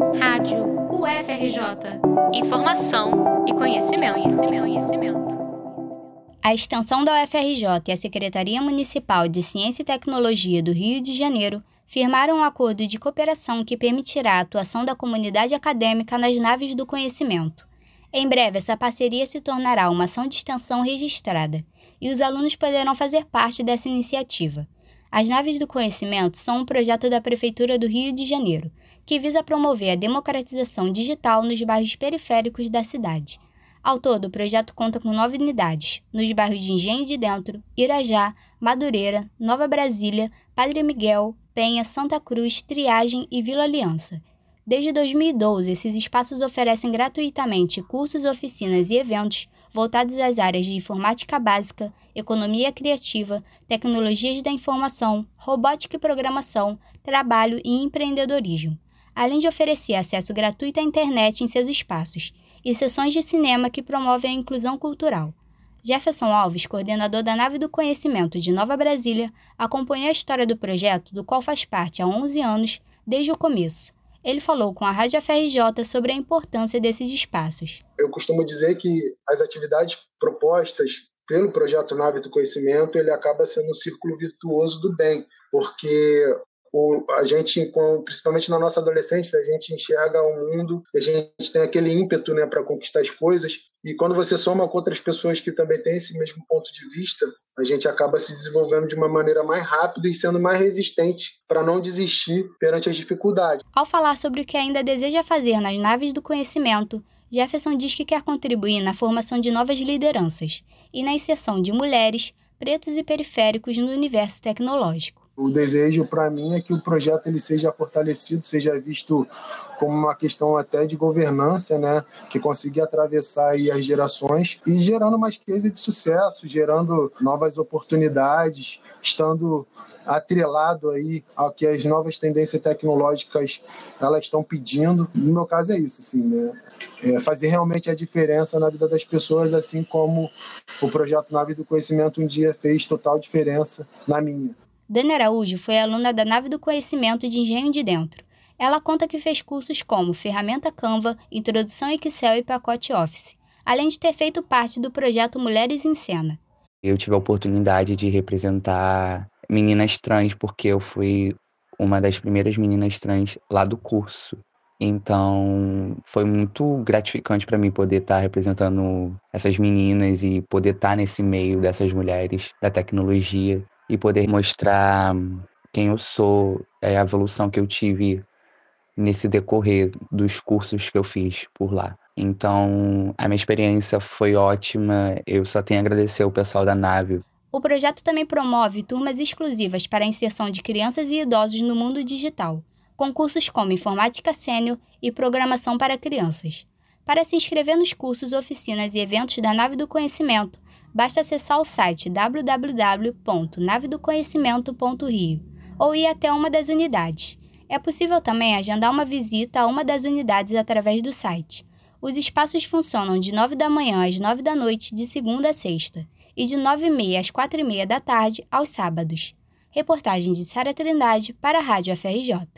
Rádio UFRJ. Informação e conhecimento, conhecimento, conhecimento. A extensão da UFRJ e a Secretaria Municipal de Ciência e Tecnologia do Rio de Janeiro firmaram um acordo de cooperação que permitirá a atuação da comunidade acadêmica nas naves do conhecimento. Em breve, essa parceria se tornará uma ação de extensão registrada e os alunos poderão fazer parte dessa iniciativa. As Naves do Conhecimento são um projeto da Prefeitura do Rio de Janeiro, que visa promover a democratização digital nos bairros periféricos da cidade. Ao todo, o projeto conta com nove unidades, nos bairros de Engenho de Dentro, Irajá, Madureira, Nova Brasília, Padre Miguel, Penha, Santa Cruz, Triagem e Vila Aliança. Desde 2012, esses espaços oferecem gratuitamente cursos, oficinas e eventos voltados às áreas de informática básica, economia criativa, tecnologias da informação, robótica e programação, trabalho e empreendedorismo, além de oferecer acesso gratuito à internet em seus espaços e sessões de cinema que promovem a inclusão cultural. Jefferson Alves, coordenador da Nave do Conhecimento de Nova Brasília, acompanhou a história do projeto, do qual faz parte há 11 anos, desde o começo. Ele falou com a Rádio FRJ sobre a importância desses espaços. Eu costumo dizer que as atividades propostas pelo projeto Nave do Conhecimento, ele acaba sendo um círculo virtuoso do bem, porque o, a gente, principalmente na nossa adolescência, a gente enxerga o mundo, a gente tem aquele ímpeto né, para conquistar as coisas, e quando você soma com outras pessoas que também têm esse mesmo ponto de vista, a gente acaba se desenvolvendo de uma maneira mais rápida e sendo mais resistente para não desistir perante as dificuldades. Ao falar sobre o que ainda deseja fazer nas naves do conhecimento, Jefferson diz que quer contribuir na formação de novas lideranças e na inserção de mulheres, pretos e periféricos no universo tecnológico. O desejo para mim é que o projeto ele seja fortalecido, seja visto como uma questão até de governança, né, que consiga atravessar as gerações e gerando mais case de sucesso, gerando novas oportunidades, estando atrelado aí ao que as novas tendências tecnológicas elas estão pedindo. No meu caso é isso, assim, né? É fazer realmente a diferença na vida das pessoas, assim como o projeto Nave do Conhecimento um dia fez total diferença na minha. Dani Araújo foi aluna da Nave do Conhecimento de Engenho de Dentro. Ela conta que fez cursos como ferramenta Canva, introdução Excel e pacote Office, além de ter feito parte do projeto Mulheres em Cena. Eu tive a oportunidade de representar meninas trans, porque eu fui uma das primeiras meninas trans lá do curso. Então, foi muito gratificante para mim poder estar tá representando essas meninas e poder estar tá nesse meio dessas mulheres da tecnologia e poder mostrar quem eu sou, é, a evolução que eu tive nesse decorrer dos cursos que eu fiz por lá. Então, a minha experiência foi ótima. Eu só tenho a agradecer ao pessoal da nave o projeto também promove turmas exclusivas para a inserção de crianças e idosos no mundo digital, com cursos como Informática Sênior e Programação para Crianças. Para se inscrever nos cursos, oficinas e eventos da Nave do Conhecimento, basta acessar o site www.navedoconhecimento.rio ou ir até uma das unidades. É possível também agendar uma visita a uma das unidades através do site. Os espaços funcionam de 9 da manhã às 9 da noite, de segunda a sexta e de 9h30 às 4h30 da tarde aos sábados. Reportagem de Sara Trindade para a Rádio FRJ.